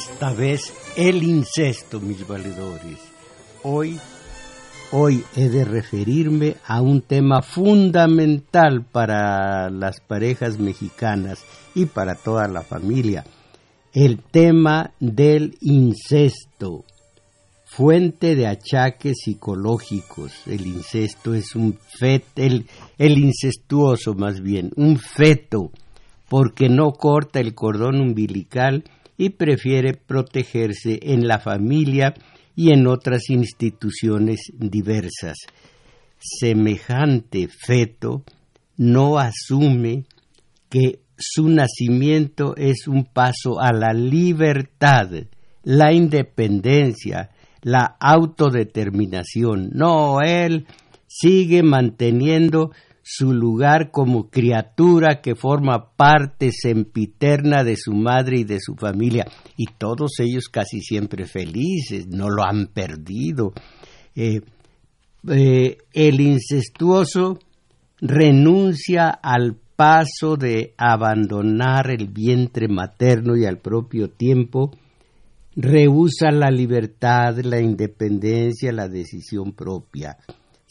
Esta vez el incesto, mis valedores. Hoy, hoy he de referirme a un tema fundamental para las parejas mexicanas y para toda la familia. El tema del incesto, fuente de achaques psicológicos. El incesto es un feto, el, el incestuoso más bien, un feto, porque no corta el cordón umbilical y prefiere protegerse en la familia y en otras instituciones diversas. Semejante feto no asume que su nacimiento es un paso a la libertad, la independencia, la autodeterminación. No, él sigue manteniendo su lugar como criatura que forma parte sempiterna de su madre y de su familia, y todos ellos casi siempre felices, no lo han perdido. Eh, eh, el incestuoso renuncia al paso de abandonar el vientre materno y al propio tiempo rehúsa la libertad, la independencia, la decisión propia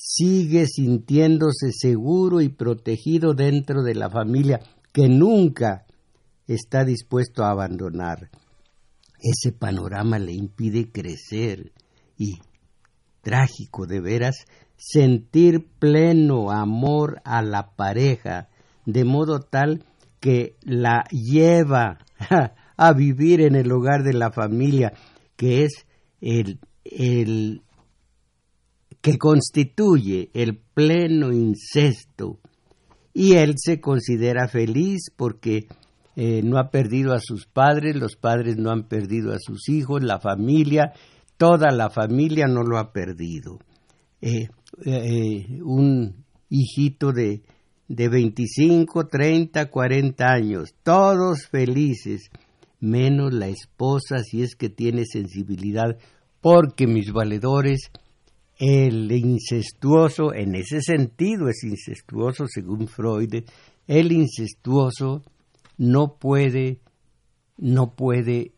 sigue sintiéndose seguro y protegido dentro de la familia que nunca está dispuesto a abandonar. Ese panorama le impide crecer y, trágico de veras, sentir pleno amor a la pareja, de modo tal que la lleva a vivir en el hogar de la familia, que es el, el que constituye el pleno incesto y él se considera feliz porque eh, no ha perdido a sus padres, los padres no han perdido a sus hijos, la familia, toda la familia no lo ha perdido. Eh, eh, un hijito de, de 25, 30, 40 años, todos felices, menos la esposa si es que tiene sensibilidad, porque mis valedores el incestuoso, en ese sentido es incestuoso según Freud, el incestuoso no puede, no puede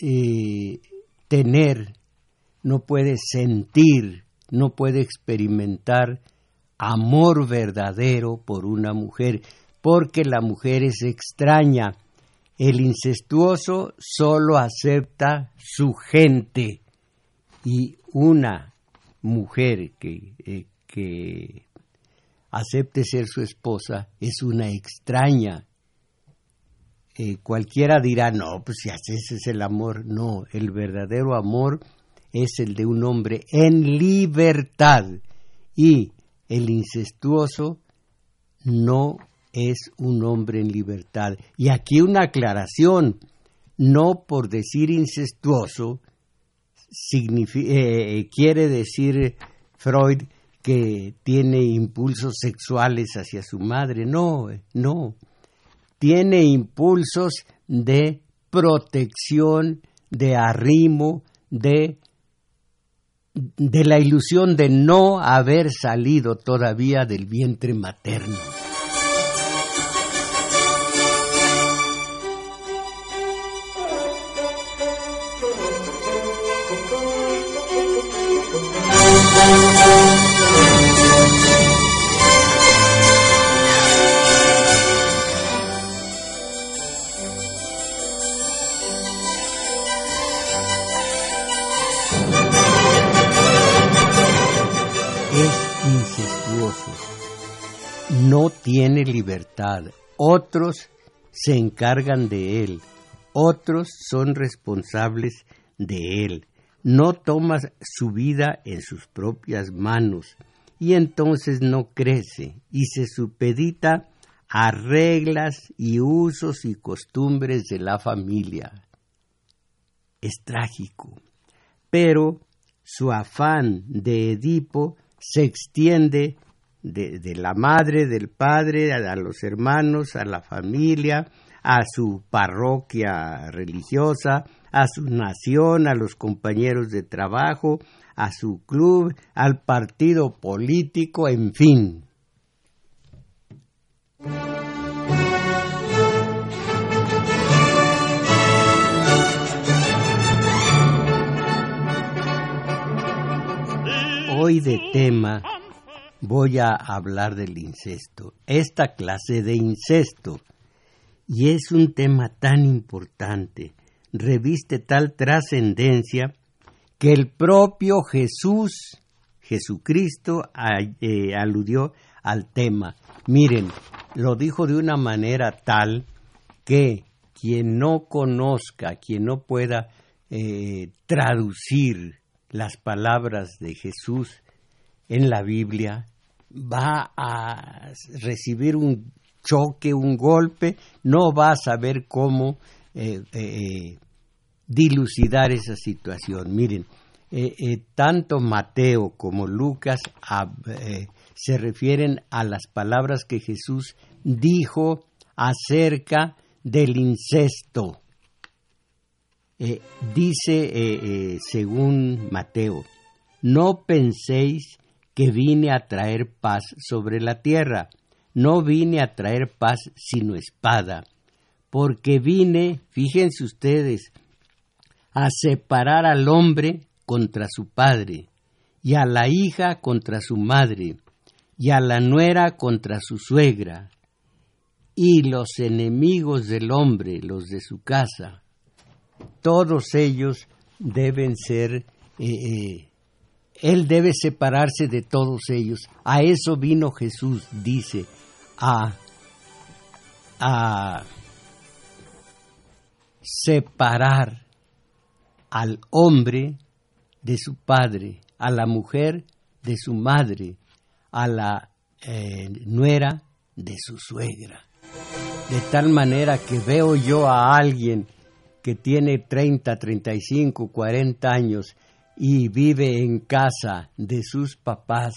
eh, tener, no puede sentir, no puede experimentar amor verdadero por una mujer, porque la mujer es extraña. El incestuoso solo acepta su gente y una mujer que, eh, que acepte ser su esposa es una extraña. Eh, cualquiera dirá, no, pues si ese es el amor. No, el verdadero amor es el de un hombre en libertad. Y el incestuoso no es un hombre en libertad. Y aquí una aclaración, no por decir incestuoso eh, quiere decir Freud que tiene impulsos sexuales hacia su madre. No, no. Tiene impulsos de protección, de arrimo, de, de la ilusión de no haber salido todavía del vientre materno. Tiene libertad, otros se encargan de él, otros son responsables de él. no toma su vida en sus propias manos y entonces no crece y se supedita a reglas y usos y costumbres de la familia. Es trágico, pero su afán de Edipo se extiende de, la madre, del padre, a los hermanos, a la familia, a su parroquia religiosa, a su nación, a los compañeros de trabajo, a su club, al partido político, en fin. Hoy de tema voy a hablar del incesto, esta clase de incesto. Y es un tema tan importante, reviste tal trascendencia, que el propio Jesús, Jesucristo, eh, aludió al tema. Miren, lo dijo de una manera tal que quien no conozca, quien no pueda eh, traducir las palabras de Jesús en la Biblia, va a recibir un choque, un golpe, no va a saber cómo eh, eh, dilucidar esa situación. Miren, eh, tanto Mateo como Lucas se refieren a las palabras que Jesús dijo acerca del incesto. dice, según Mateo, no penséis que vine a traer paz sobre la tierra. No vine a traer paz sino espada, porque vine, fíjense ustedes, a separar al hombre contra su padre, y a la hija contra su madre, y a la nuera contra su suegra, y los enemigos del hombre, los de su casa, todos ellos deben ser eh, eh, él debe separarse de todos ellos. A eso vino Jesús, dice, a, a separar al hombre de su padre, a la mujer de su madre, a la eh, nuera de su suegra. De tal manera que veo yo a alguien que tiene 30, 35, 40 años y vive en casa de sus papás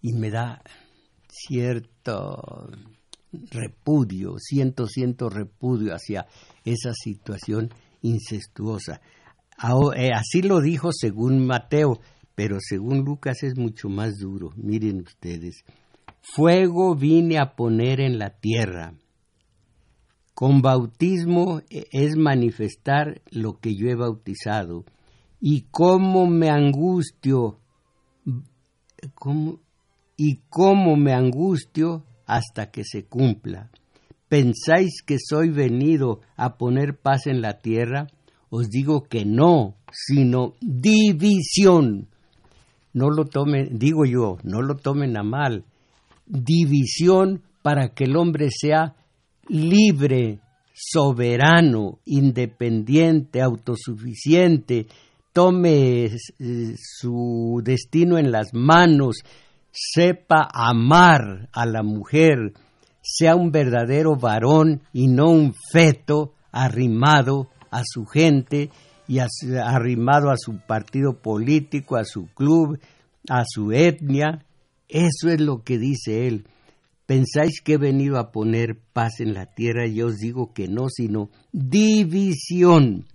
y me da cierto repudio, siento, siento repudio hacia esa situación incestuosa. Eh, así lo dijo según Mateo, pero según Lucas es mucho más duro. Miren ustedes, fuego vine a poner en la tierra. Con bautismo eh, es manifestar lo que yo he bautizado y cómo me angustio, y cómo me angustio hasta que se cumpla. ¿Pensáis que soy venido a poner paz en la tierra? Os digo que no, sino división. No lo tomen, digo yo, no lo tomen a mal. División para que el hombre sea libre, soberano, independiente, autosuficiente, tome eh, su destino en las manos, sepa amar a la mujer, sea un verdadero varón y no un feto arrimado a su gente y arrimado a su partido político, a su club, a su etnia. Eso es lo que dice él. ¿Pensáis que he venido a poner paz en la tierra? Yo os digo que no, sino división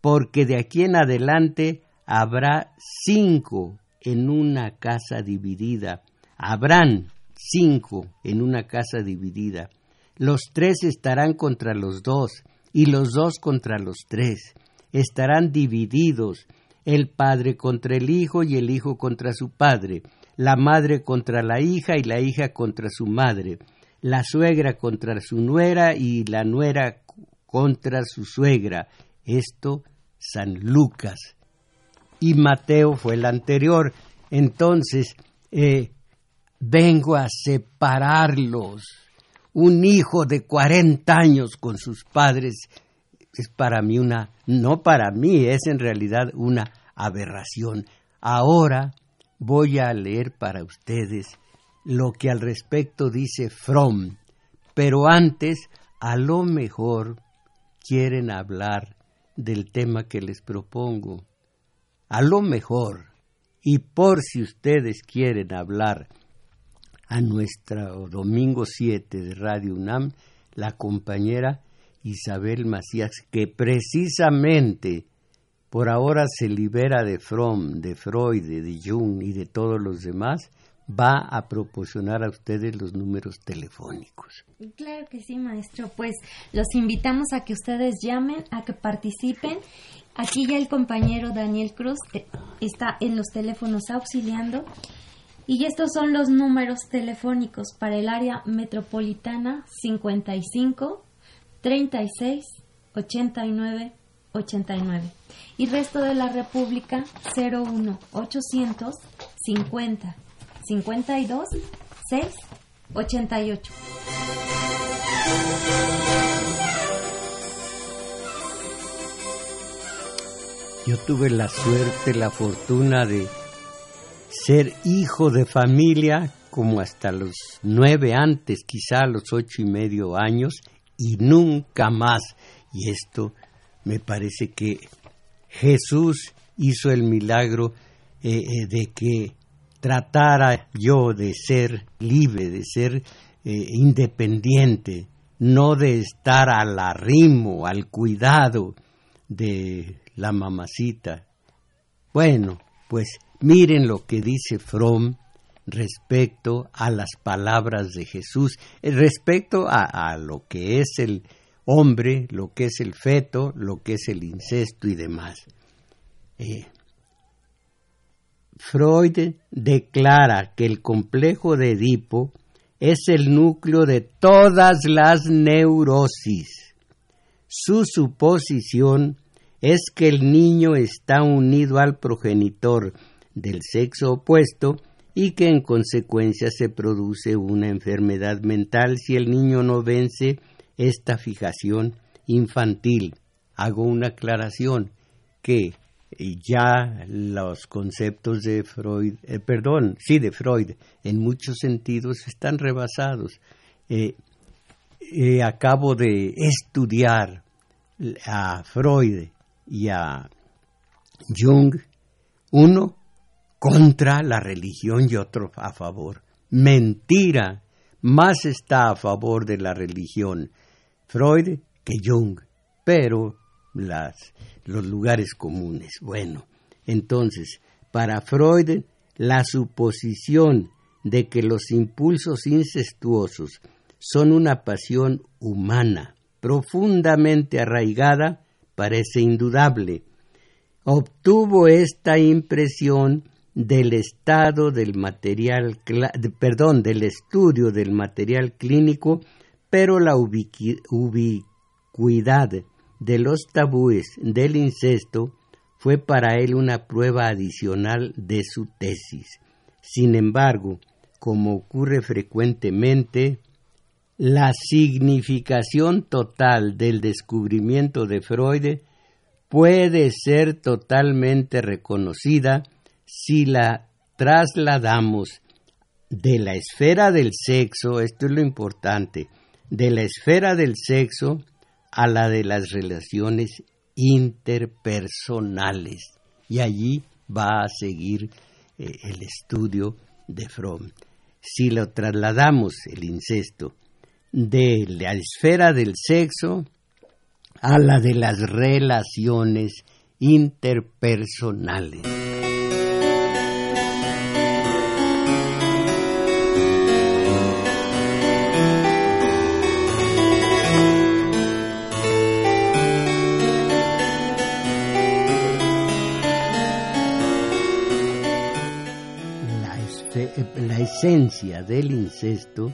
porque de aquí en adelante habrá cinco en una casa dividida. Habrán cinco en una casa dividida. Los tres estarán contra los dos y los dos contra los tres. Estarán divididos el padre contra el hijo y el hijo contra su padre, la madre contra la hija y la hija contra su madre, la suegra contra su nuera y la nuera contra su suegra, esto San Lucas. Y Mateo fue el anterior. Entonces, eh, vengo a separarlos. Un hijo de 40 años con sus padres es para mí una, no para mí, es en realidad una aberración. Ahora voy a leer para ustedes lo que al respecto dice Fromm, pero antes a lo mejor quieren hablar del tema que les propongo. A lo mejor, y por si ustedes quieren hablar a nuestro domingo 7 de Radio UNAM, la compañera Isabel Macías, que precisamente por ahora se libera de Fromm, de Freud, de Jung y de todos los demás, va a proporcionar a ustedes los números telefónicos. Claro que sí, maestro. Pues los invitamos a que ustedes llamen, a que participen. Aquí ya el compañero Daniel Cruz eh, está en los teléfonos auxiliando. Y estos son los números telefónicos para el área metropolitana 55 36 89 89 y resto de la República 01 800 50 52 6 88. Yo tuve la suerte, la fortuna de ser hijo de familia como hasta los nueve antes, quizá los ocho y medio años, y nunca más. Y esto me parece que Jesús hizo el milagro eh, eh, de que tratara yo de ser libre, de ser eh, independiente, no de estar al arrimo, al cuidado de la mamacita. Bueno, pues miren lo que dice Fromm respecto a las palabras de Jesús, eh, respecto a, lo que es el hombre, lo que es el feto, lo que es el incesto y demás. Eh, Freud declara que el complejo de Edipo es el núcleo de todas las neurosis. Su suposición es que el niño está unido al progenitor del sexo opuesto y que en consecuencia se produce una enfermedad mental si el niño no vence esta fijación infantil. Hago una aclaración que ya los conceptos de Freud, eh, perdón, sí, de Freud, en muchos sentidos están rebasados. Eh, eh, acabo de estudiar a Freud y a Jung, uno contra la religión y otro a favor. Mentira, más está a favor de la religión Freud que Jung, pero las los lugares comunes. Bueno, entonces, para Freud, la suposición de que los impulsos incestuosos son una pasión humana profundamente arraigada parece indudable. Obtuvo esta impresión del estado del material, perdón, del estudio del material clínico, pero la ubicuidad de los tabúes del incesto fue para él una prueba adicional de su tesis. Sin embargo, como ocurre frecuentemente, la significación total del descubrimiento de Freud puede ser totalmente reconocida si la trasladamos de la esfera del sexo, esto es lo importante, de la esfera del sexo a la de las relaciones interpersonales. Y allí va a seguir eh, el estudio de Fromm. Si lo trasladamos, el incesto, de la esfera del sexo a la de las relaciones interpersonales. Esencia del incesto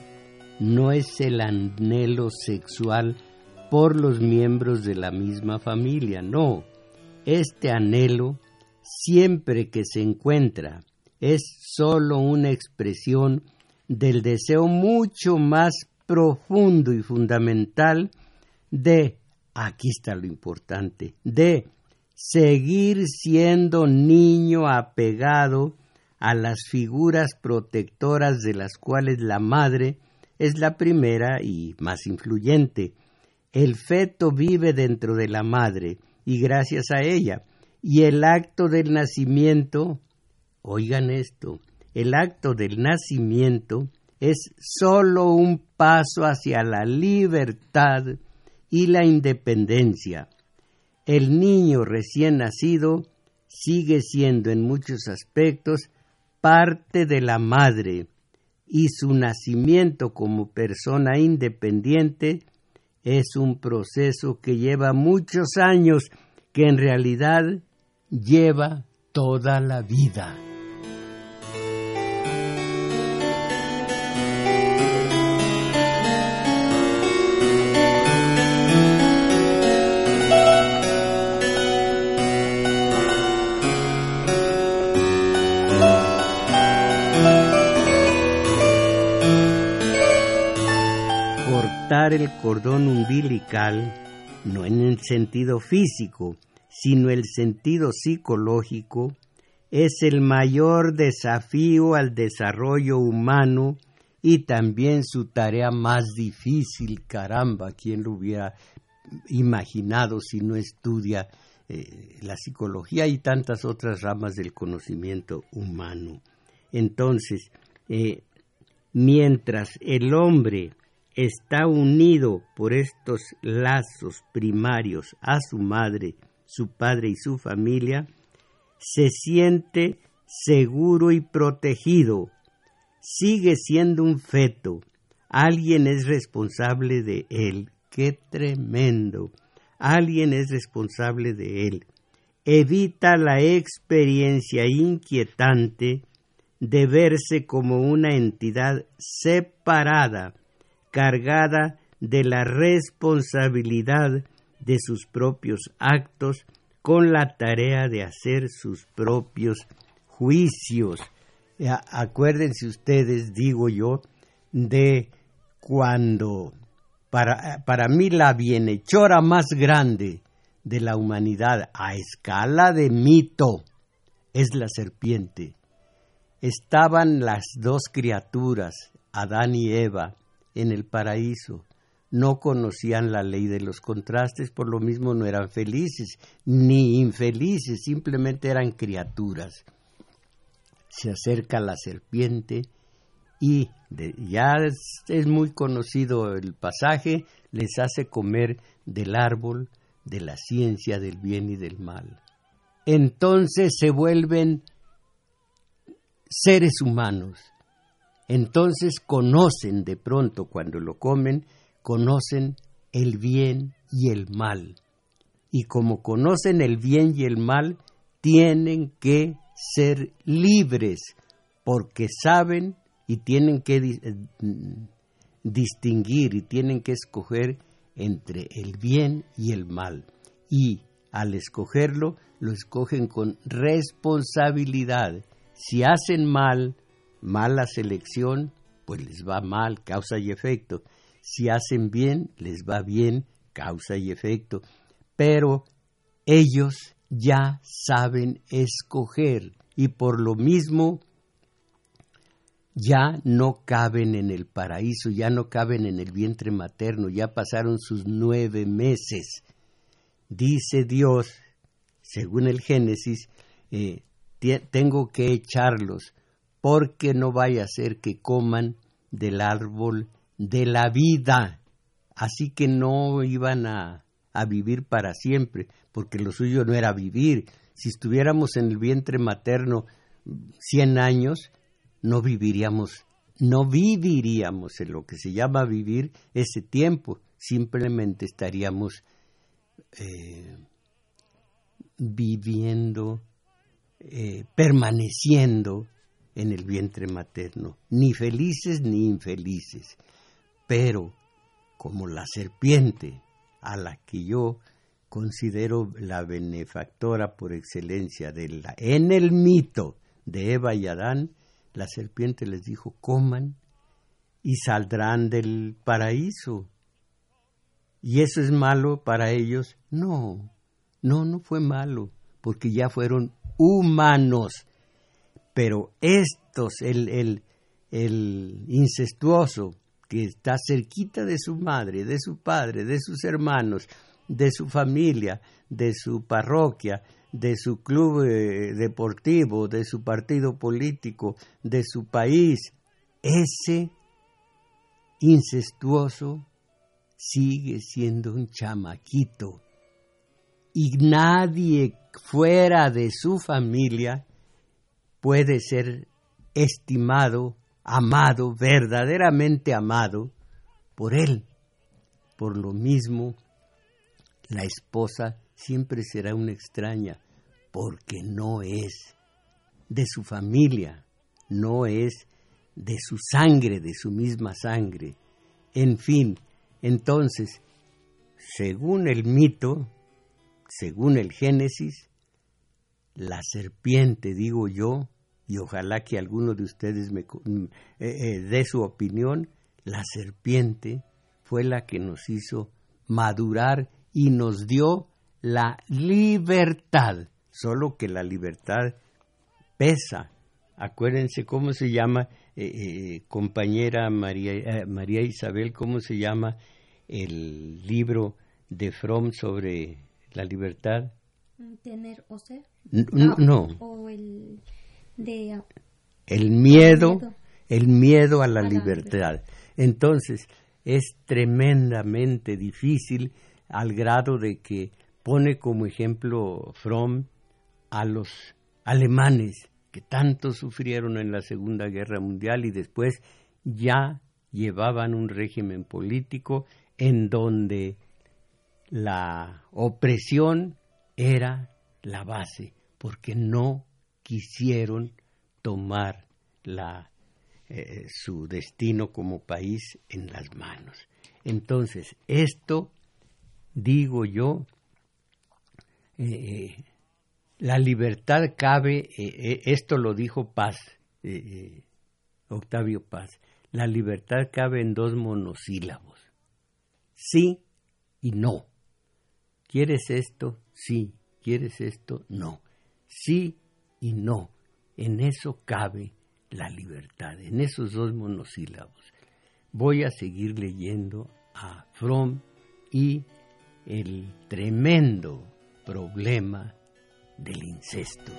no es el anhelo sexual por los miembros de la misma familia, no. Este anhelo, siempre que se encuentra, es sólo una expresión del deseo mucho más profundo y fundamental de, aquí está lo importante, de seguir siendo niño apegado a las figuras protectoras de las cuales la madre es la primera y más influyente. El feto vive dentro de la madre y gracias a ella. Y el acto del nacimiento, oigan esto, el acto del nacimiento es sólo un paso hacia la libertad y la independencia. El niño recién nacido sigue siendo en muchos aspectos parte de la madre y su nacimiento como persona independiente es un proceso que lleva muchos años, que en realidad lleva toda la vida. El cordón umbilical no en el sentido físico, sino el sentido psicológico, es el mayor desafío al desarrollo humano y también su tarea más difícil, caramba, ¿quién lo hubiera imaginado si no estudia eh, la psicología y tantas otras ramas del conocimiento humano? Entonces, eh, mientras el hombre está unido por estos lazos primarios a su madre, su padre y su familia, se siente seguro y protegido, sigue siendo un feto, alguien es responsable de él, qué tremendo, alguien es responsable de él, evita la experiencia inquietante de verse como una entidad separada, cargada de la responsabilidad de sus propios actos con la tarea de hacer sus propios juicios. Acuérdense ustedes, digo yo, de cuando para, para mí la bienhechora más grande de la humanidad a escala de mito es la serpiente. Estaban las dos criaturas, Adán y Eva, en el paraíso. No conocían la ley de los contrastes, por lo mismo no eran felices ni infelices, simplemente eran criaturas. Se acerca la serpiente y ya es, muy conocido el pasaje, les hace comer del árbol de la ciencia del bien y del mal. Entonces se vuelven seres humanos entonces conocen de pronto cuando lo comen, conocen el bien y el mal. Y como conocen el bien y el mal, tienen que ser libres porque saben y tienen que eh, distinguir y tienen que escoger entre el bien y el mal. Y al escogerlo, lo escogen con responsabilidad. Si hacen mal, mala selección, pues les va mal, causa y efecto. Si hacen bien, les va bien, causa y efecto. Pero ellos ya saben escoger y por lo mismo ya no caben en el paraíso, ya no caben en el vientre materno, ya pasaron sus nueve meses. Dice Dios, según el Génesis, eh, tengo que echarlos porque no vaya a ser que coman del árbol de la vida. Así que no iban a, a vivir para siempre, porque lo suyo no era vivir. Si estuviéramos en el vientre materno cien años, no viviríamos, no viviríamos en lo que se llama vivir ese tiempo, simplemente estaríamos eh, viviendo, eh, permaneciendo en el vientre materno, ni felices ni infelices. Pero como la serpiente, a la que yo considero la benefactora por excelencia de la, en el mito de Eva y Adán, la serpiente les dijo, coman y saldrán del paraíso. ¿Y eso es malo para ellos? No, No, no fue malo, porque ya fueron humanos. Pero estos, el, el, el incestuoso, que está cerquita de su madre, de su padre, de sus hermanos, de su familia, de su parroquia, de su club eh, deportivo, de su partido político, de su país, ese incestuoso sigue siendo un chamaquito. Y nadie fuera de su familia puede ser estimado, amado, verdaderamente amado por él. Por lo mismo, la esposa siempre será una extraña porque no es de su familia, no es de su sangre, de su misma sangre. En fin, entonces, según el mito, según el Génesis, la serpiente, digo yo, y ojalá que alguno de ustedes me mm, eh, eh, dé su opinión, la serpiente fue la que nos hizo madurar y nos dio la libertad, solo que la libertad pesa. Acuérdense cómo se llama, eh, compañera María, María Isabel, cómo se llama el libro de Fromm sobre la libertad. Tener o ser. no. O el de... El miedo, el miedo a la, libertad. Entonces, es tremendamente difícil al grado de que pone como ejemplo Fromm a los alemanes que tanto sufrieron en la Segunda Guerra Mundial y después ya llevaban un régimen político en donde la opresión era la base, porque no quisieron tomar la, eh, su destino como país en las manos. Entonces, esto, digo yo, eh, la libertad cabe, eh, esto lo dijo Paz, Octavio Paz, la libertad cabe en dos monosílabos, sí y no. ¿Quieres esto? Sí. ¿Quieres esto? No. Sí y no. En eso cabe la libertad, en esos dos monosílabos. Voy a seguir leyendo a Fromm y el tremendo problema del incesto.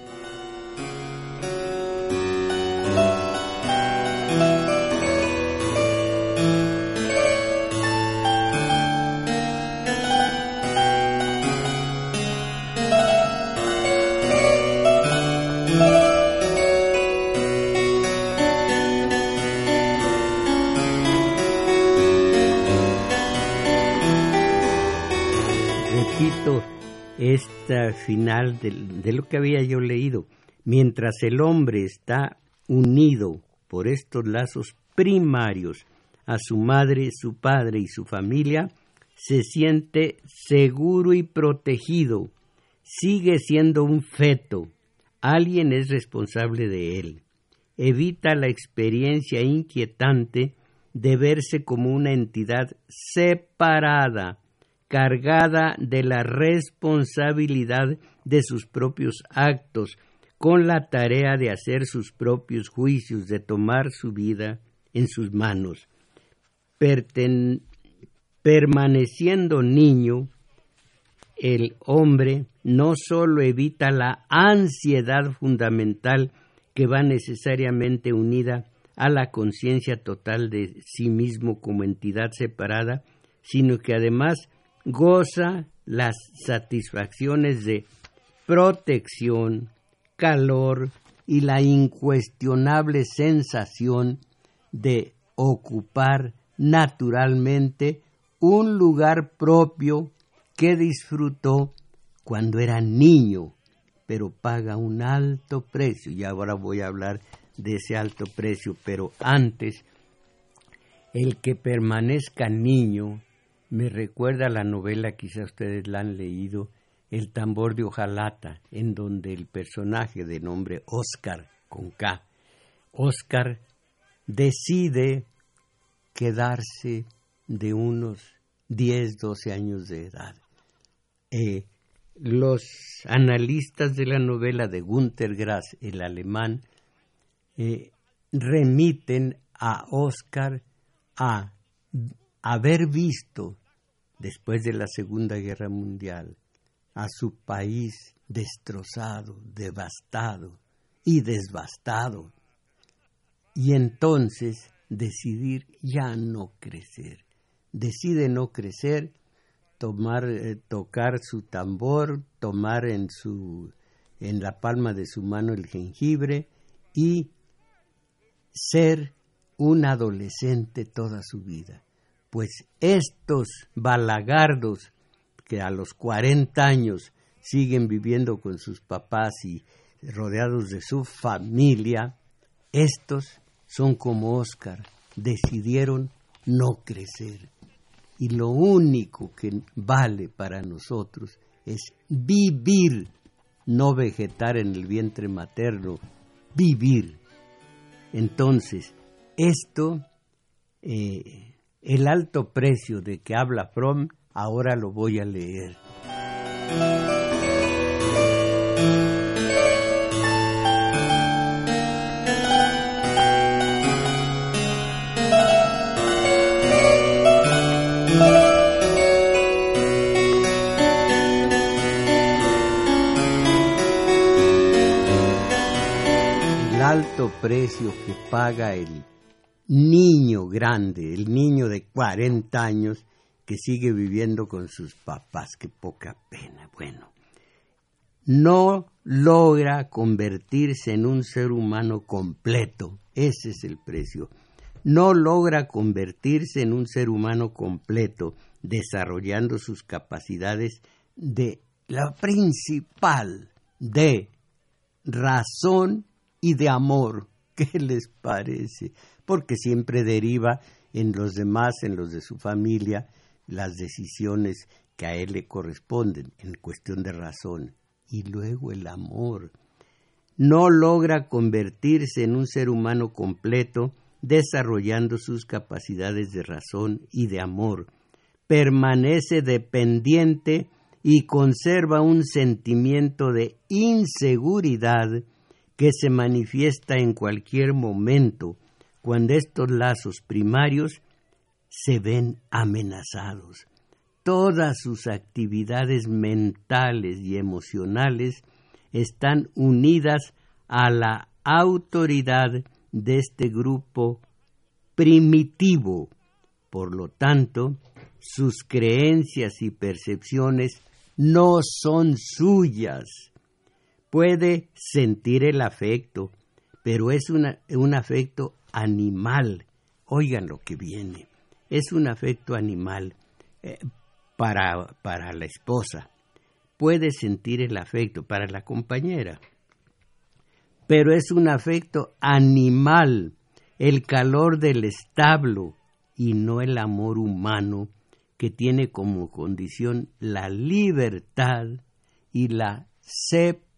Final de, lo que había yo leído. Mientras el hombre está unido por estos lazos primarios a su madre, su padre y su familia, se siente seguro y protegido, sigue siendo un feto, alguien es responsable de él, evita la experiencia inquietante de verse como una entidad separada, cargada de la responsabilidad de sus propios actos, con la tarea de hacer sus propios juicios, de tomar su vida en sus manos. permaneciendo niño, el hombre no sólo evita la ansiedad fundamental que va necesariamente unida a la conciencia total de sí mismo como entidad separada, sino que además goza las satisfacciones de protección, calor y la incuestionable sensación de ocupar naturalmente un lugar propio que disfrutó cuando era niño, pero paga un alto precio. Y ahora voy a hablar de ese alto precio, pero antes, el que permanezca niño me recuerda la novela, quizá ustedes la han leído, El tambor de hojalata, en donde el personaje de nombre Oscar, con K, Oscar decide quedarse de unos 10, 12 años de edad. Eh, los analistas de la novela de Günter Grass, el alemán, eh, remiten a Oscar a haber visto, después de la Segunda Guerra Mundial, a su país destrozado, devastado y desbastado. Y entonces decidir ya no crecer. Decide no crecer, tomar, eh, tocar su tambor, tomar en la palma de su mano el jengibre y ser un adolescente toda su vida. Pues estos balagardos que a los 40 años siguen viviendo con sus papás y rodeados de su familia, estos son como Oscar, decidieron no crecer. Y lo único que vale para nosotros es vivir, no vegetar en el vientre materno, vivir. Entonces, esto, eh, el alto precio de que habla Fromm, ahora lo voy a leer. alto precio que paga el niño grande, el niño de 40 años que sigue viviendo con sus papás. Qué poca pena. Bueno, no logra convertirse en un ser humano completo. Ese es el precio. No logra convertirse en un ser humano completo, desarrollando sus capacidades de la principal de razón y de amor. ¿Qué les parece? Porque siempre deriva en los demás, en los de su familia, las decisiones que a él le corresponden en cuestión de razón. Y luego el amor. No logra convertirse en un ser humano completo desarrollando sus capacidades de razón y de amor. Permanece dependiente y conserva un sentimiento de inseguridad que se manifiesta en cualquier momento cuando estos lazos primarios se ven amenazados. Todas sus actividades mentales y emocionales están unidas a la autoridad de este grupo primitivo. Por lo tanto, sus creencias y percepciones no son suyas, puede sentir el afecto, pero es un afecto animal. Oigan lo que viene. Es un afecto animal eh, para, para la esposa. Puede sentir el afecto para la compañera. Pero es un afecto animal, el calor del establo y no el amor humano que tiene como condición la libertad y la separación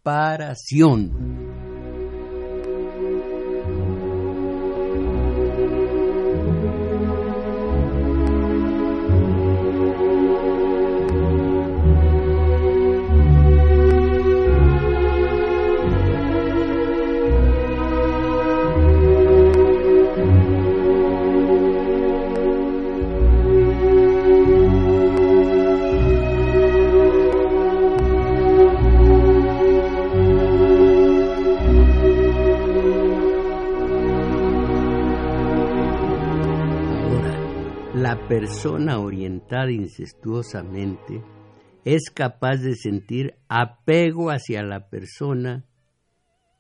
persona orientada incestuosamente es capaz de sentir apego hacia la persona,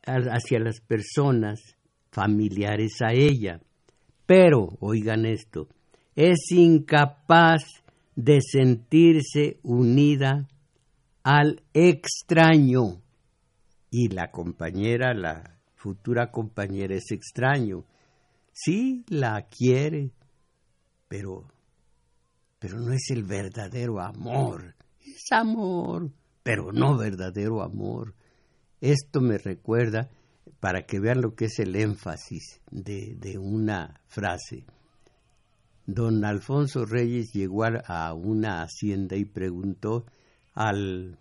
hacia las personas familiares a ella. Pero, oigan esto, es incapaz de sentirse unida al extraño. Y la compañera, la futura compañera es extraño. Sí, la quiere, pero pero no es el verdadero amor. Es amor, pero no verdadero amor. Esto me recuerda, para que vean lo que es el énfasis de, de una frase. Don Alfonso Reyes llegó a una hacienda y preguntó al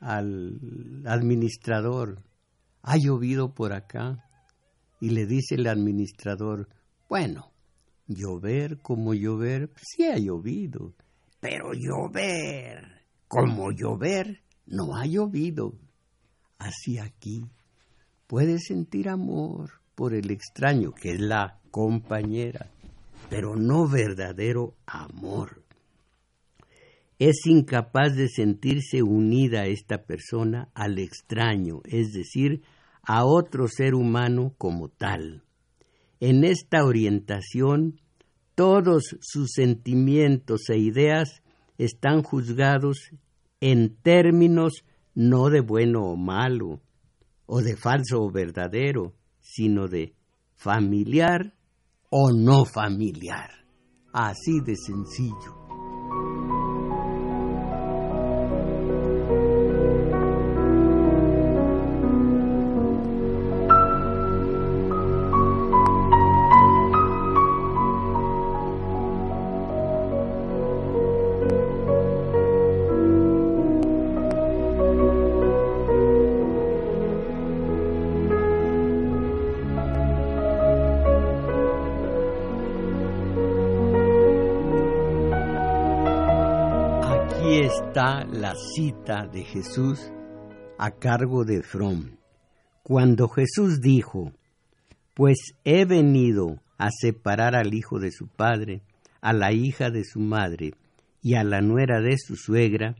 al administrador, ha llovido por acá. Y le dice el administrador, bueno, llover como llover, sí ha llovido, pero llover como llover no ha llovido. Así aquí puedes sentir amor por el extraño que es la compañera, pero no verdadero amor. Es incapaz de sentirse unida esta persona al extraño, es decir, a otro ser humano como tal. En esta orientación, todos sus sentimientos e ideas están juzgados en términos no de bueno o malo, o de falso o verdadero, sino de familiar o no familiar. Así de sencillo. La cita de Jesús a cargo de Fromm. Cuando Jesús dijo, pues he venido a separar al hijo de su padre, a la hija de su madre y a la nuera de su suegra,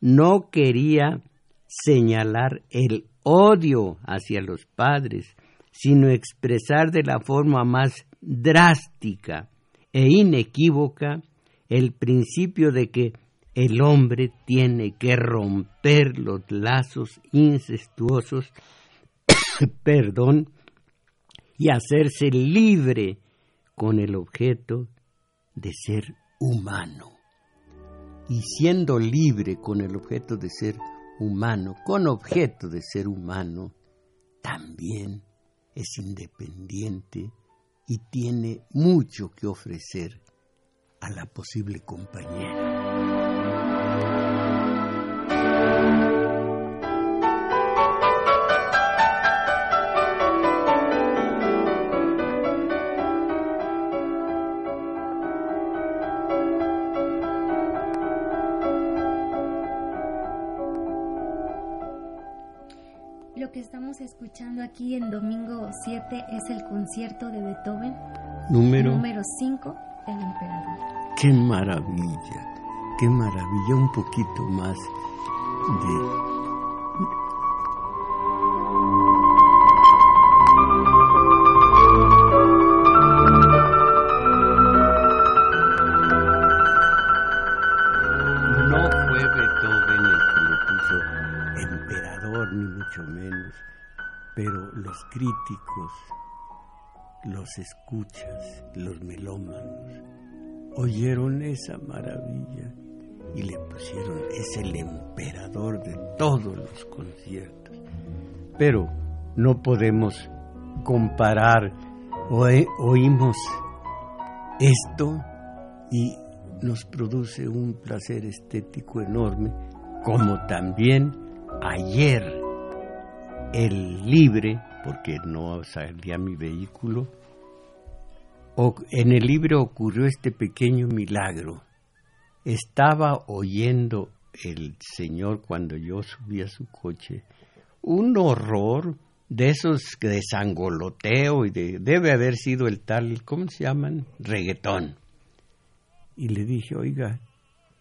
no quería señalar el odio hacia los padres, sino expresar de la forma más drástica e inequívoca el principio de que el hombre tiene que romper los lazos incestuosos, perdón, y hacerse libre con el objeto de ser humano. Y siendo libre con el objeto de ser humano, con objeto de ser humano, también es independiente y tiene mucho que ofrecer a la posible compañera. Lo que estamos escuchando aquí en domingo 7 es el concierto de Beethoven, número 5, El Emperador. ¡Qué maravilla! ¡Qué maravilla! Un poquito más de críticos, los escuchas, los melómanos, oyeron esa maravilla y le pusieron, es el emperador de todos los conciertos. Pero no podemos comparar, oímos esto y nos produce un placer estético enorme, como también ayer el libre porque no salía mi vehículo. en el libro ocurrió este pequeño milagro. Estaba oyendo el Señor cuando yo subí a su coche un horror de esos de sangoloteo y de, debe haber sido el tal, ¿cómo se llaman? Reggaetón. Y le dije, oiga,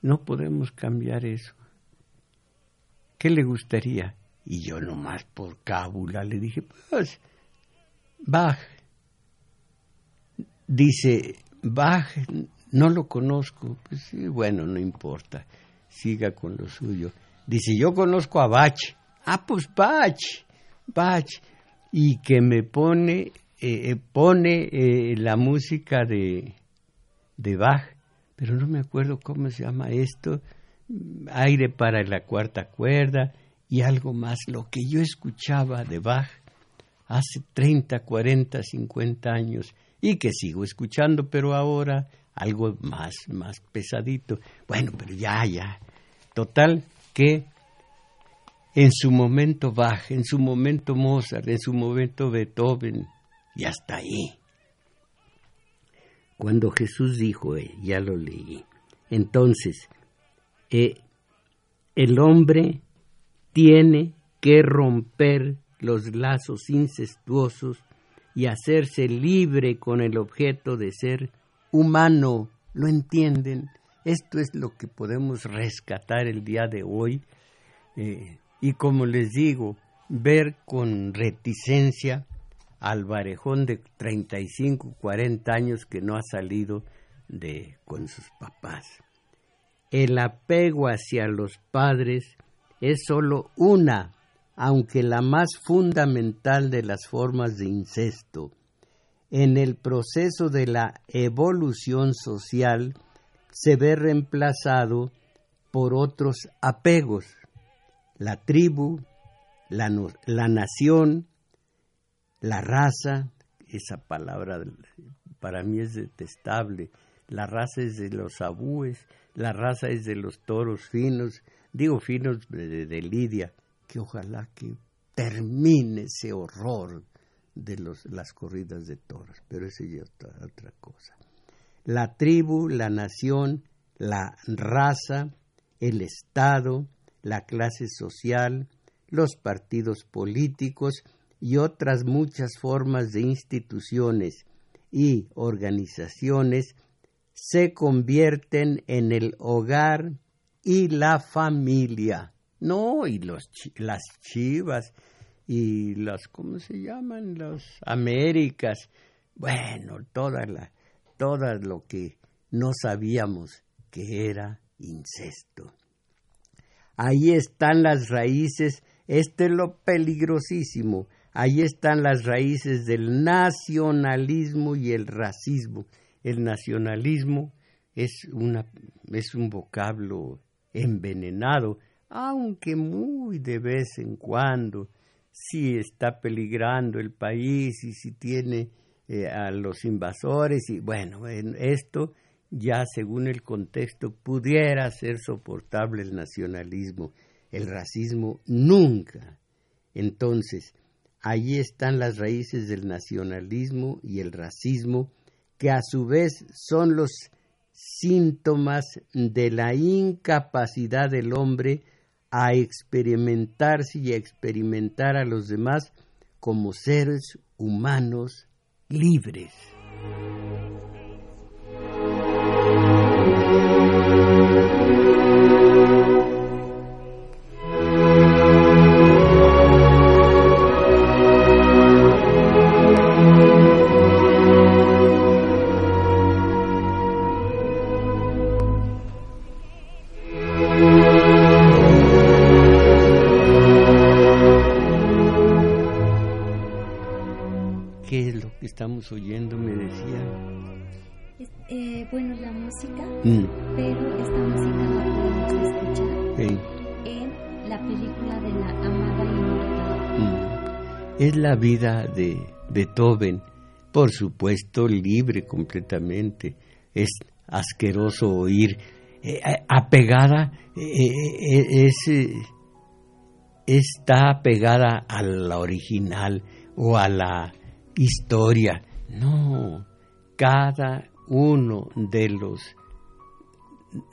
no podemos cambiar eso. ¿Qué le gustaría? Y yo nomás por cábula le dije, pues, Bach. Dice, Bach, no lo conozco. Pues bueno, no importa, siga con lo suyo. Dice, yo conozco a Bach. Ah, pues Bach, Bach. Y que me pone, eh, eh, pone eh, la música de, de Bach, pero no me acuerdo cómo se llama esto. Aire para la cuarta cuerda y algo más, lo que yo escuchaba de Bach hace 30, 40, 50 años y que sigo escuchando, pero ahora algo más, más pesadito. Bueno, pero ya, ya. Total que en su momento Bach, en su momento Mozart, en su momento Beethoven, y hasta ahí. Cuando Jesús dijo, eh, ya lo leí, entonces, eh, el hombre tiene que romper los lazos incestuosos y hacerse libre con el objeto de ser humano. ¿Lo entienden? Esto es lo que podemos rescatar el día de hoy. Eh, y como les digo, ver con reticencia al varejón de 35, 40 años que no ha salido de con sus papás. El apego hacia los padres es sólo una, aunque la más fundamental de las formas de incesto. En el proceso de la evolución social se ve reemplazado por otros apegos, la tribu, la, nación, la raza, esa palabra para mí es detestable. La raza es de los abúes, la raza es de los toros finos, digo finos de, Lidia, que ojalá que termine ese horror de los, las corridas de toros, pero eso ya es otra, otra cosa. La tribu, la nación, la raza, el Estado, la clase social, los partidos políticos, y otras muchas formas de instituciones y organizaciones se convierten en el hogar y la familia. No, y los, las chivas y las, ¿cómo se llaman? Las Américas. Bueno, toda la, todo lo que no sabíamos que era incesto. Ahí están las raíces, este es lo peligrosísimo, Ahí están las raíces del nacionalismo y el racismo. El nacionalismo es, una, es un vocablo envenenado, aunque muy de vez en cuando sí está peligrando el país y si tiene eh, a los invasores y bueno, en esto ya según el contexto pudiera ser soportable el nacionalismo, el racismo nunca. Entonces, Allí están las raíces del nacionalismo y el racismo, que a su vez son los síntomas de la incapacidad del hombre a experimentarse y a experimentar a los demás como seres humanos libres. Oyendo, me decía. Eh, bueno, la música, mm. pero esta música la podemos escuchar en la película de la amada inmortal. Mm. Es la vida de Beethoven, por supuesto, libre completamente. Es asqueroso oír, eh, eh, apegada, es, está apegada a la original o a la historia. No, cada uno de los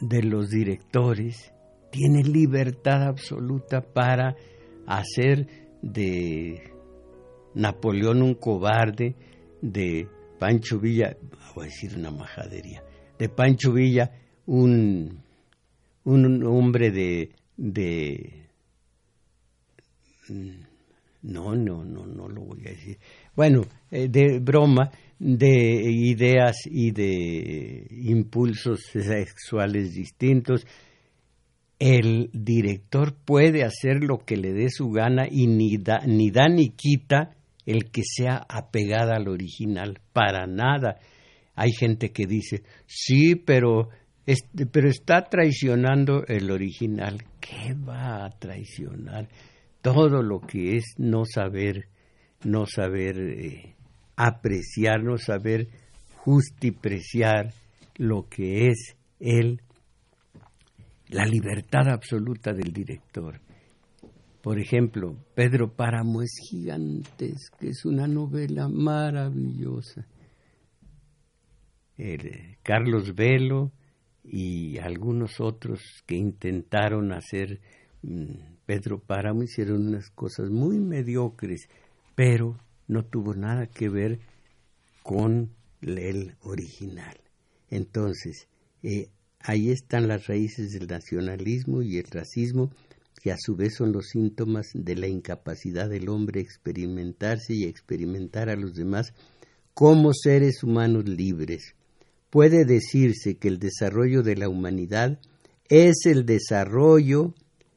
de los directores tiene libertad absoluta para hacer de Napoleón un cobarde, de Pancho Villa, voy a decir una majadería, de Pancho Villa un, un hombre de, de no, no, no, no lo voy a decir bueno, eh, de broma, de ideas y de impulsos sexuales distintos. El director puede hacer lo que le dé su gana y ni da ni, da, ni quita el que sea apegada al original, para nada. Hay gente que dice, sí, pero, pero está traicionando el original. ¿Qué va a traicionar? Todo lo que es no saber no saber eh, apreciar, no saber justipreciar lo que es él, la libertad absoluta del director. Por ejemplo, Pedro Páramo es gigantesca, es una novela maravillosa. Eh, Carlos Velo y algunos otros que intentaron hacer mm, Pedro Páramo hicieron unas cosas muy mediocres, pero no tuvo nada que ver con el original. Entonces, eh, ahí están las raíces del nacionalismo y el racismo, que a su vez son los síntomas de la incapacidad del hombre experimentarse y experimentar a los demás como seres humanos libres. Puede decirse que el desarrollo de la humanidad es el desarrollo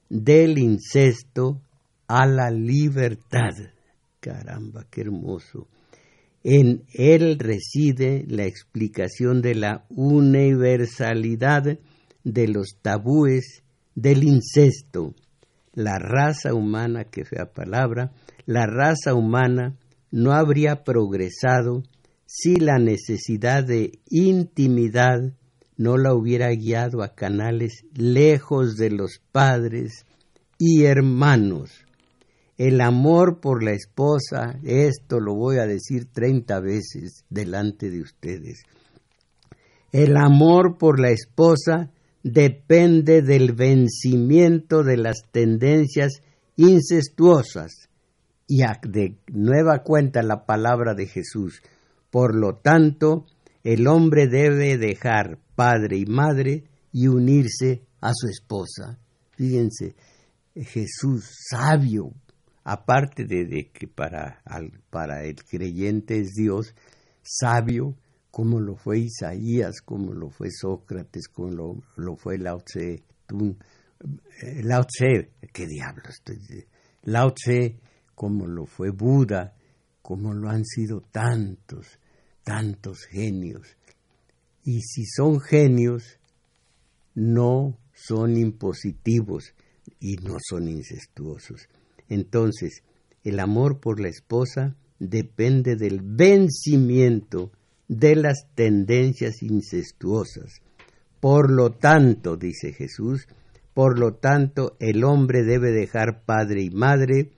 del incesto a la libertad. Caramba, qué hermoso. En él reside la explicación de la universalidad de los tabúes del incesto. La raza humana, que fea palabra, la raza humana no habría progresado si la necesidad de intimidad no la hubiera guiado a canales lejos de los padres y hermanos. El amor por la esposa, esto lo voy a decir treinta veces delante de ustedes. El amor por la esposa depende del vencimiento de las tendencias incestuosas. Y de nueva cuenta la palabra de Jesús. Por lo tanto, el hombre debe dejar padre y madre y unirse a su esposa. Fíjense, Jesús sabio, aparte de, que para, el creyente es Dios, sabio, como lo fue Isaías, como lo fue Sócrates, como lo, fue Lao Tse, eh, Lao Tse, ¿qué diablos estoy Lao Tse, como lo fue Buda, como lo han sido tantos, tantos genios. Y si son genios, no son impositivos y no son incestuosos. Entonces, el amor por la esposa depende del vencimiento de las tendencias incestuosas. Por lo tanto, dice Jesús, por lo tanto el hombre debe dejar padre y madre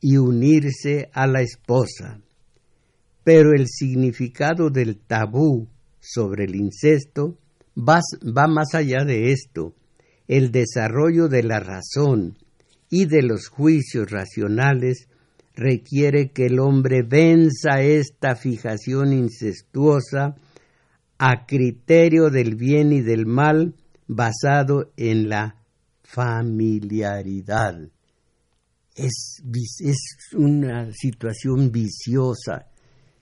y unirse a la esposa. Pero el significado del tabú sobre el incesto va, más allá de esto. El desarrollo de la razón y de los juicios racionales requiere que el hombre venza esta fijación incestuosa a criterio del bien y del mal basado en la familiaridad. Es, es, una situación viciosa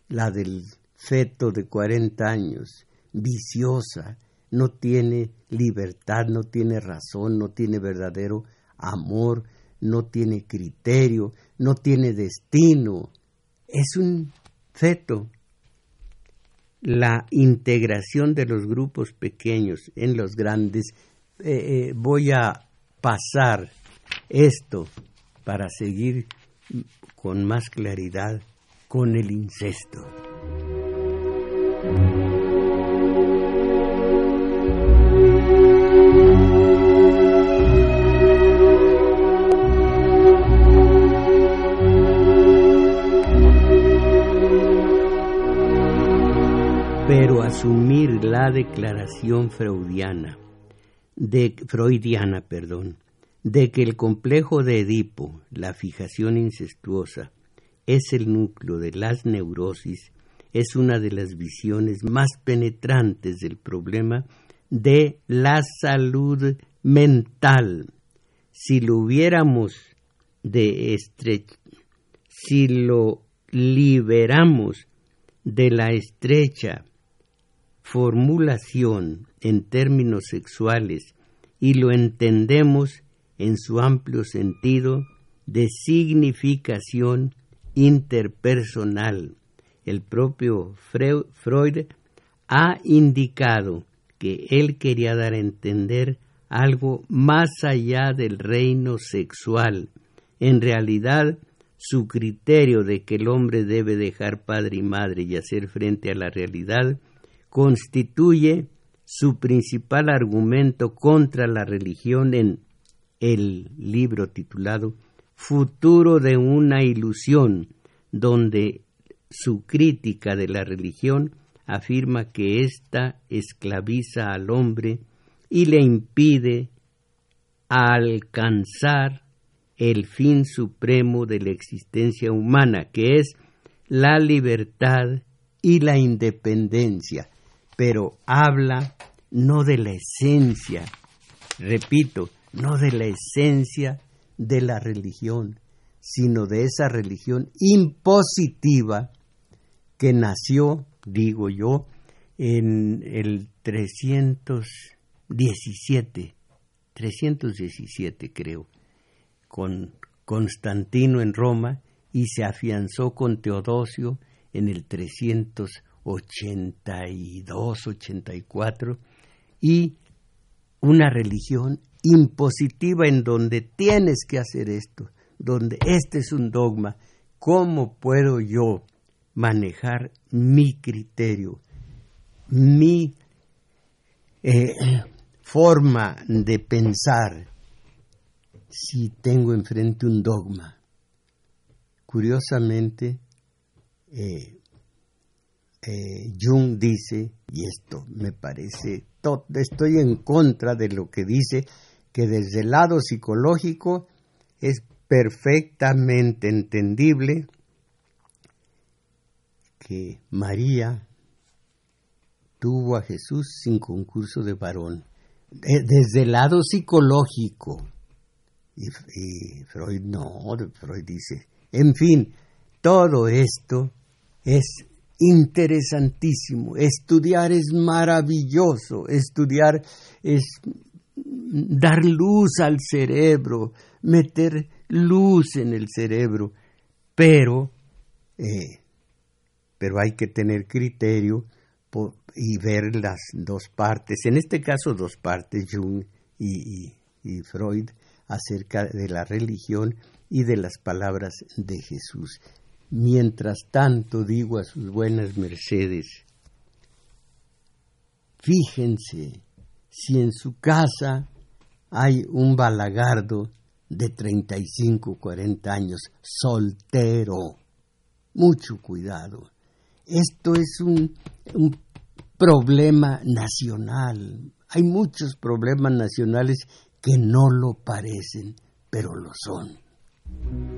la del feto de 40 años, viciosa, no tiene libertad, no tiene razón, no tiene verdadero amor, no tiene criterio, no tiene destino. Es un feto. La integración de los grupos pequeños en los grandes. Eh, eh, voy a pasar esto para seguir con más claridad con el incesto. Pero asumir la declaración freudiana, de, freudiana, perdón, de que el complejo de Edipo, la fijación incestuosa, es el núcleo de las neurosis, es una de las visiones más penetrantes del problema de la salud mental. Si lo hubiéramos de si lo liberamos de la estrecha formulación en términos sexuales y lo entendemos en su amplio sentido de significación interpersonal. El propio Freud ha indicado que él quería dar a entender algo más allá del reino sexual. En realidad, su criterio de que el hombre debe dejar padre y madre y hacer frente a la realidad constituye su principal argumento contra la religión en el libro titulado futuro de una ilusión, donde su crítica de la religión afirma que ésta esclaviza al hombre y le impide alcanzar el fin supremo de la existencia humana, que es la libertad y la independencia, pero habla no de la esencia, repito, no de la esencia de la religión, sino de esa religión impositiva que nació, digo yo, en el 317, 317 creo, con Constantino en Roma y se afianzó con Teodosio en el 382-84 y una religión impositiva en donde tienes que hacer esto, donde este es un dogma. ¿Cómo puedo yo manejar mi criterio, mi eh, forma de pensar si tengo enfrente un dogma? Curiosamente, eh, eh, Jung dice, y esto me parece, estoy en contra de lo que dice, que desde el lado psicológico es perfectamente entendible que María tuvo a Jesús sin concurso de varón. Desde el lado psicológico. Y, y Freud no, Freud dice, en fin, todo esto es interesantísimo. Estudiar es maravilloso. Estudiar es dar luz al cerebro, meter luz en el cerebro. Pero, eh, pero hay que tener criterio y ver las dos partes, en este caso dos partes, Jung y Freud, acerca de la religión y de las palabras de Jesús. Mientras tanto digo a sus buenas mercedes, fíjense si en su casa hay un balagardo de 35, 40 años, soltero. Mucho cuidado. Esto es un, un problema nacional. Hay muchos problemas nacionales que no lo parecen, pero lo son.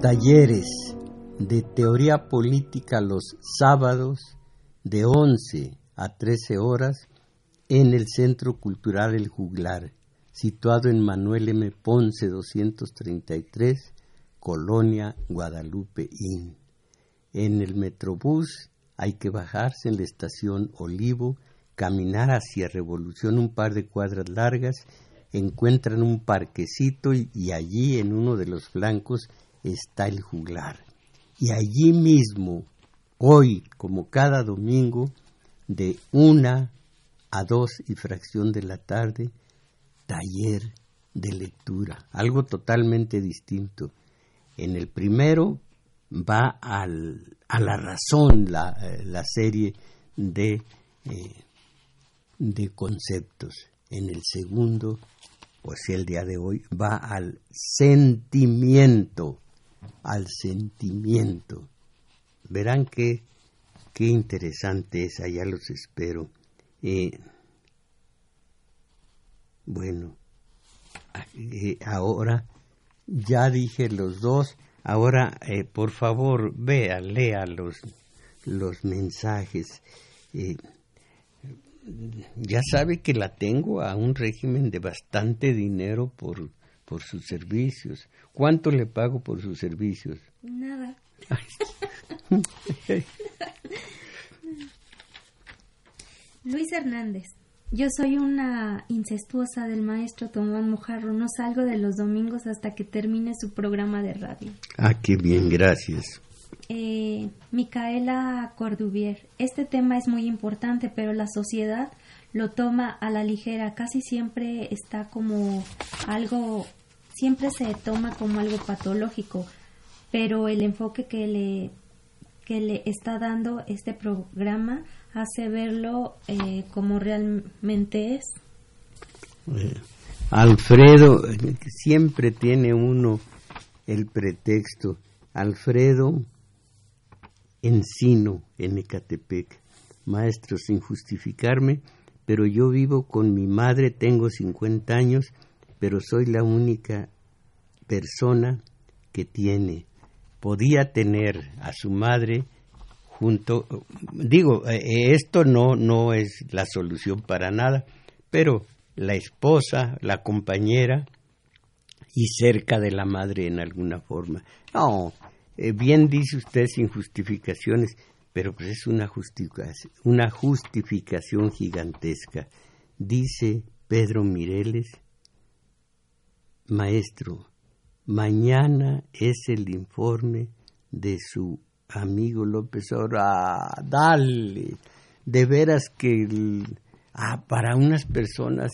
Talleres de teoría política los sábados de 11 a 13 horas en el Centro Cultural El Juglar, situado en Manuel M. Ponce 233, Colonia Guadalupe Inn. En el Metrobús hay que bajarse en la estación Olivo, caminar hacia Revolución un par de cuadras largas encuentran un parquecito y, allí en uno de los flancos está el juglar. Y allí mismo, hoy, como cada domingo, de una a dos y fracción de la tarde, taller de lectura, algo totalmente distinto. En el primero va al, a la razón la, eh, la serie de, eh, de conceptos. En el segundo, pues el día de hoy, va al sentimiento, al sentimiento. Verán que qué interesante es, allá los espero. Eh, bueno, ahora ya dije los dos, ahora eh, por favor vea, lea los, los mensajes. Eh, ya sabe que la tengo a un régimen de bastante dinero por, por sus servicios. ¿Cuánto le pago por sus servicios? Nada. Luis Hernández. Yo soy una incestuosa del maestro Tomás Mojarro. No salgo de los domingos hasta que termine su programa de radio. Ah, qué bien, gracias. Eh, Micaela Cordubier. Este tema es muy importante, pero la sociedad lo toma a la ligera. Casi siempre está como algo, siempre se toma como algo patológico, pero el enfoque que le, que le está dando este programa hace verlo eh, como realmente es. Alfredo, siempre tiene uno el pretexto. Alfredo Encino, en Ecatepec. Maestro, sin justificarme, pero yo vivo con mi madre, tengo 50 años, pero soy la única persona que tiene. Podía tener a su madre junto, digo, eh, esto no, no es la solución para nada, pero la esposa, la compañera y cerca de la madre en alguna forma. No, eh, bien dice usted sin justificaciones, pero pues es una justificación, gigantesca. Dice Pedro Mireles, maestro, mañana es el informe de su amigo López Obrador, dale, de veras que ah, para unas personas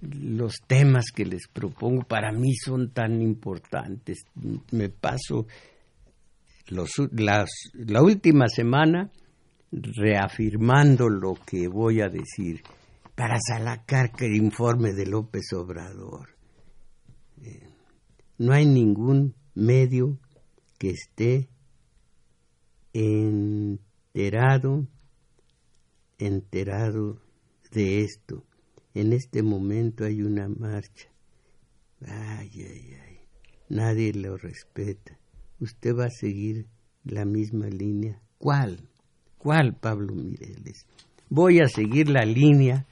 los temas que les propongo para mí son tan importantes. Me paso los, las, la última semana reafirmando lo que voy a decir para sacar el informe de López Obrador. Eh, no hay ningún medio que esté enterado, enterado de esto. En este momento hay una marcha. Ay, ay, ay. Nadie lo respeta. Usted va a seguir la misma línea. ¿Cuál? ¿Cuál, Pablo Mireles? Voy a seguir la línea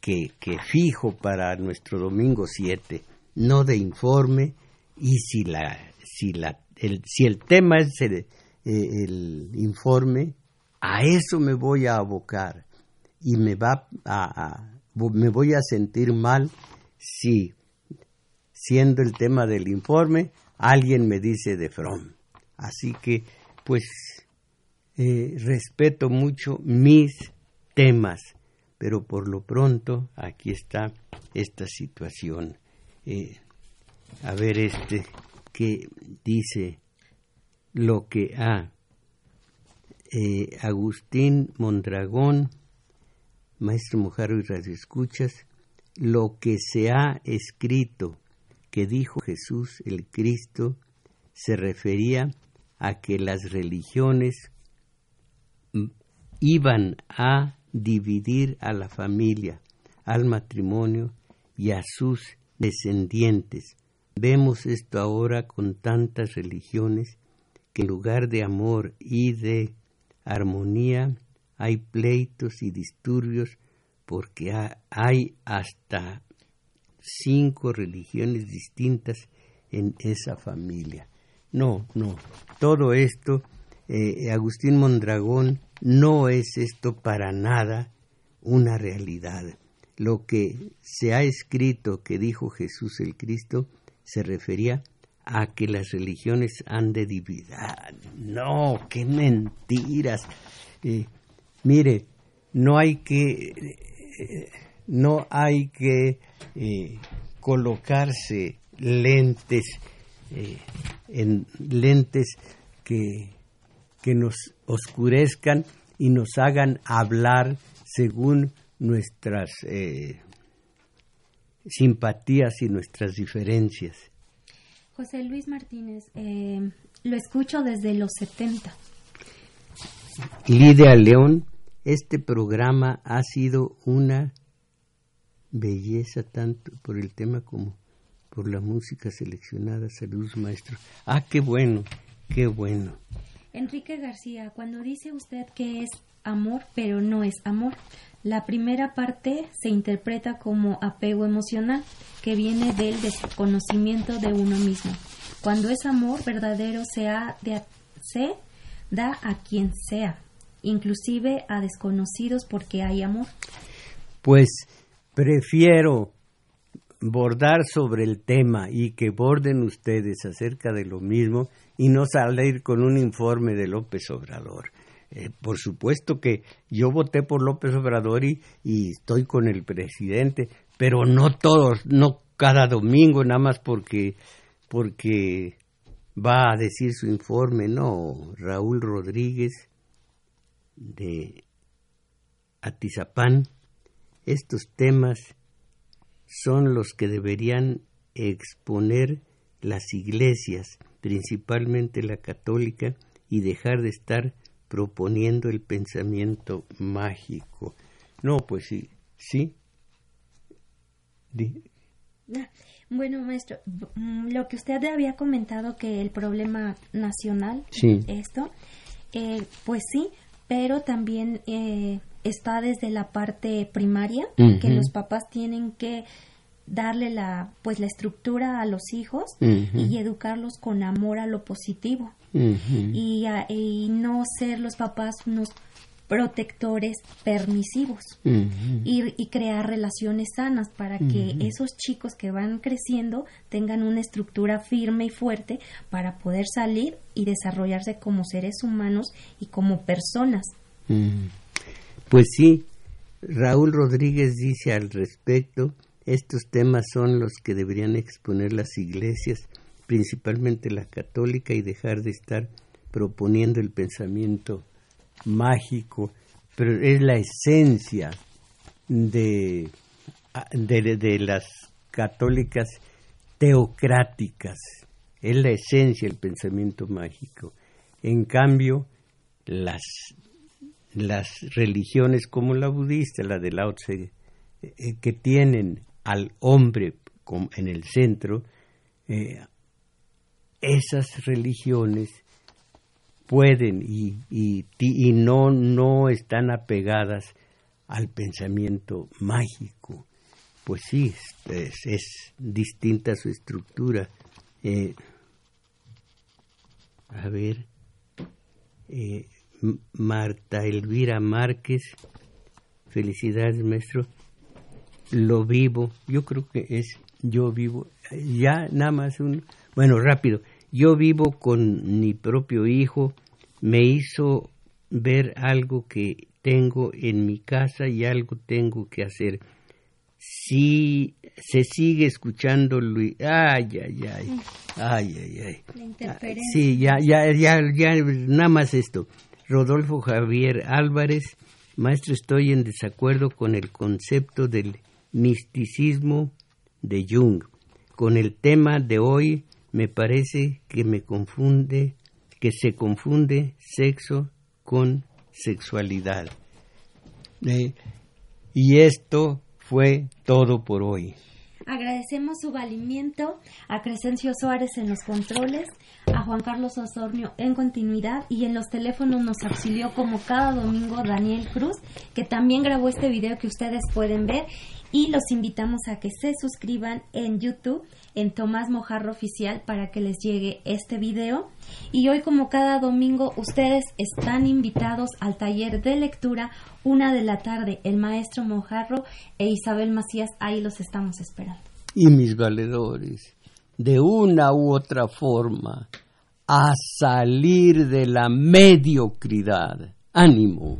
que, que fijo para nuestro domingo 7, no de informe, y si, la, si, la, el, si el tema es eh, el informe, a eso me voy a abocar y me va a, me voy a sentir mal si siendo el tema del informe alguien me dice de From. Así que pues eh, respeto mucho mis temas, pero por lo pronto aquí está esta situación. Eh, a ver este que dice lo que ha eh, Agustín Mondragón, maestro Mojarro y Radio Escuchas, lo que se ha escrito que dijo Jesús el Cristo se refería a que las religiones iban a dividir a la familia, al matrimonio y a sus descendientes. Vemos esto ahora con tantas religiones que en lugar de amor y de armonía hay pleitos y disturbios porque hay hasta cinco religiones distintas en esa familia. No, no, todo esto, eh, Agustín Mondragón, no es esto para nada una realidad. Lo que se ha escrito que dijo Jesús el Cristo se refería a que las religiones han de dividir. No, qué mentiras. Eh, mire, no hay que... Eh, no hay que eh, colocarse lentes eh, en lentes que, que nos oscurezcan y nos hagan hablar según nuestras eh, simpatías y nuestras diferencias. José Luis Martínez, eh, lo escucho desde los 70. Lidia León, este programa ha sido una belleza tanto por el tema como por la música seleccionada. Saludos, maestro. Ah, qué bueno, qué bueno. Enrique García, cuando dice usted que es amor, pero no es amor, la primera parte se interpreta como apego emocional, que viene del desconocimiento de uno mismo. Cuando es amor verdadero se, de, se da a quien sea, inclusive a desconocidos porque hay amor. Pues prefiero bordar sobre el tema y que borden ustedes acerca de lo mismo y no salir con un informe de López Obrador. Eh, por supuesto que yo voté por López Obrador y, y, estoy con el presidente, pero no todos, no cada domingo, nada más porque, porque va a decir su informe, no. Raúl Rodríguez de Atizapán, estos temas son los que deberían exponer las iglesias, principalmente la católica, y dejar de estar proponiendo el pensamiento mágico. No, pues sí, sí. Ah, bueno, maestro, mm, lo que usted había comentado que el problema nacional, esto, eh, pues sí, pero también eh, está desde la parte primaria, que los papás tienen que darle la pues la estructura a los hijos y educarlos con amor a lo positivo. Y, y, no ser los papás unos protectores permisivos y, y, crear relaciones sanas para que esos chicos que van creciendo tengan una estructura firme y fuerte para poder salir y desarrollarse como seres humanos y como personas. Pues sí, Raúl Rodríguez dice al respecto, estos temas son los que deberían exponer las iglesias, principalmente la católica, y dejar de estar proponiendo el pensamiento mágico, pero es la esencia de, de, de las católicas teocráticas, es la esencia del pensamiento mágico. En cambio, las las religiones como la budista, la de Lao Tse, eh, que tienen al hombre en el centro, eh, esas religiones pueden y, y, no, no están apegadas al pensamiento mágico. Pues sí, es, distinta su estructura. Eh, a ver, Marta Elvira Márquez. Felicidades, maestro. Lo vivo. Yo creo que es yo vivo. Ya nada más un... Bueno, rápido. Yo vivo con mi propio hijo. Me hizo ver algo que tengo en mi casa y algo tengo que hacer. Si se sigue escuchando Luis, ay, ay, ay, ay, ay, ay. Sí, ya, ya, ya, ya, nada más esto. Rodolfo Javier Álvarez, maestro, estoy en desacuerdo con el concepto del misticismo de Jung. Con el tema de hoy me parece que me confunde, que se confunde sexo con sexualidad. Eh, y esto fue todo por hoy. Agradecemos su valimiento a Crescencio Suárez en los controles, a Juan Carlos Osornio en continuidad y en los teléfonos nos auxilió como cada domingo Daniel Cruz, que también grabó este video que ustedes pueden ver y los invitamos a que se suscriban en YouTube en Tomás Mojarro Oficial para que les llegue este video. Y hoy como cada domingo ustedes están invitados al taller de lectura una de la tarde. El maestro Mojarro e Isabel Macías ahí los estamos esperando. Y mis valedores, de una u otra forma, a salir de la mediocridad. Ánimo.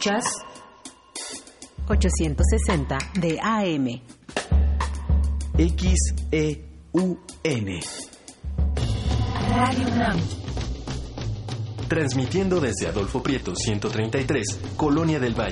Escuchas 860 de AM. XEUN. Radio UNAM. Transmitiendo desde Adolfo Prieto 133, Colonia del Valle.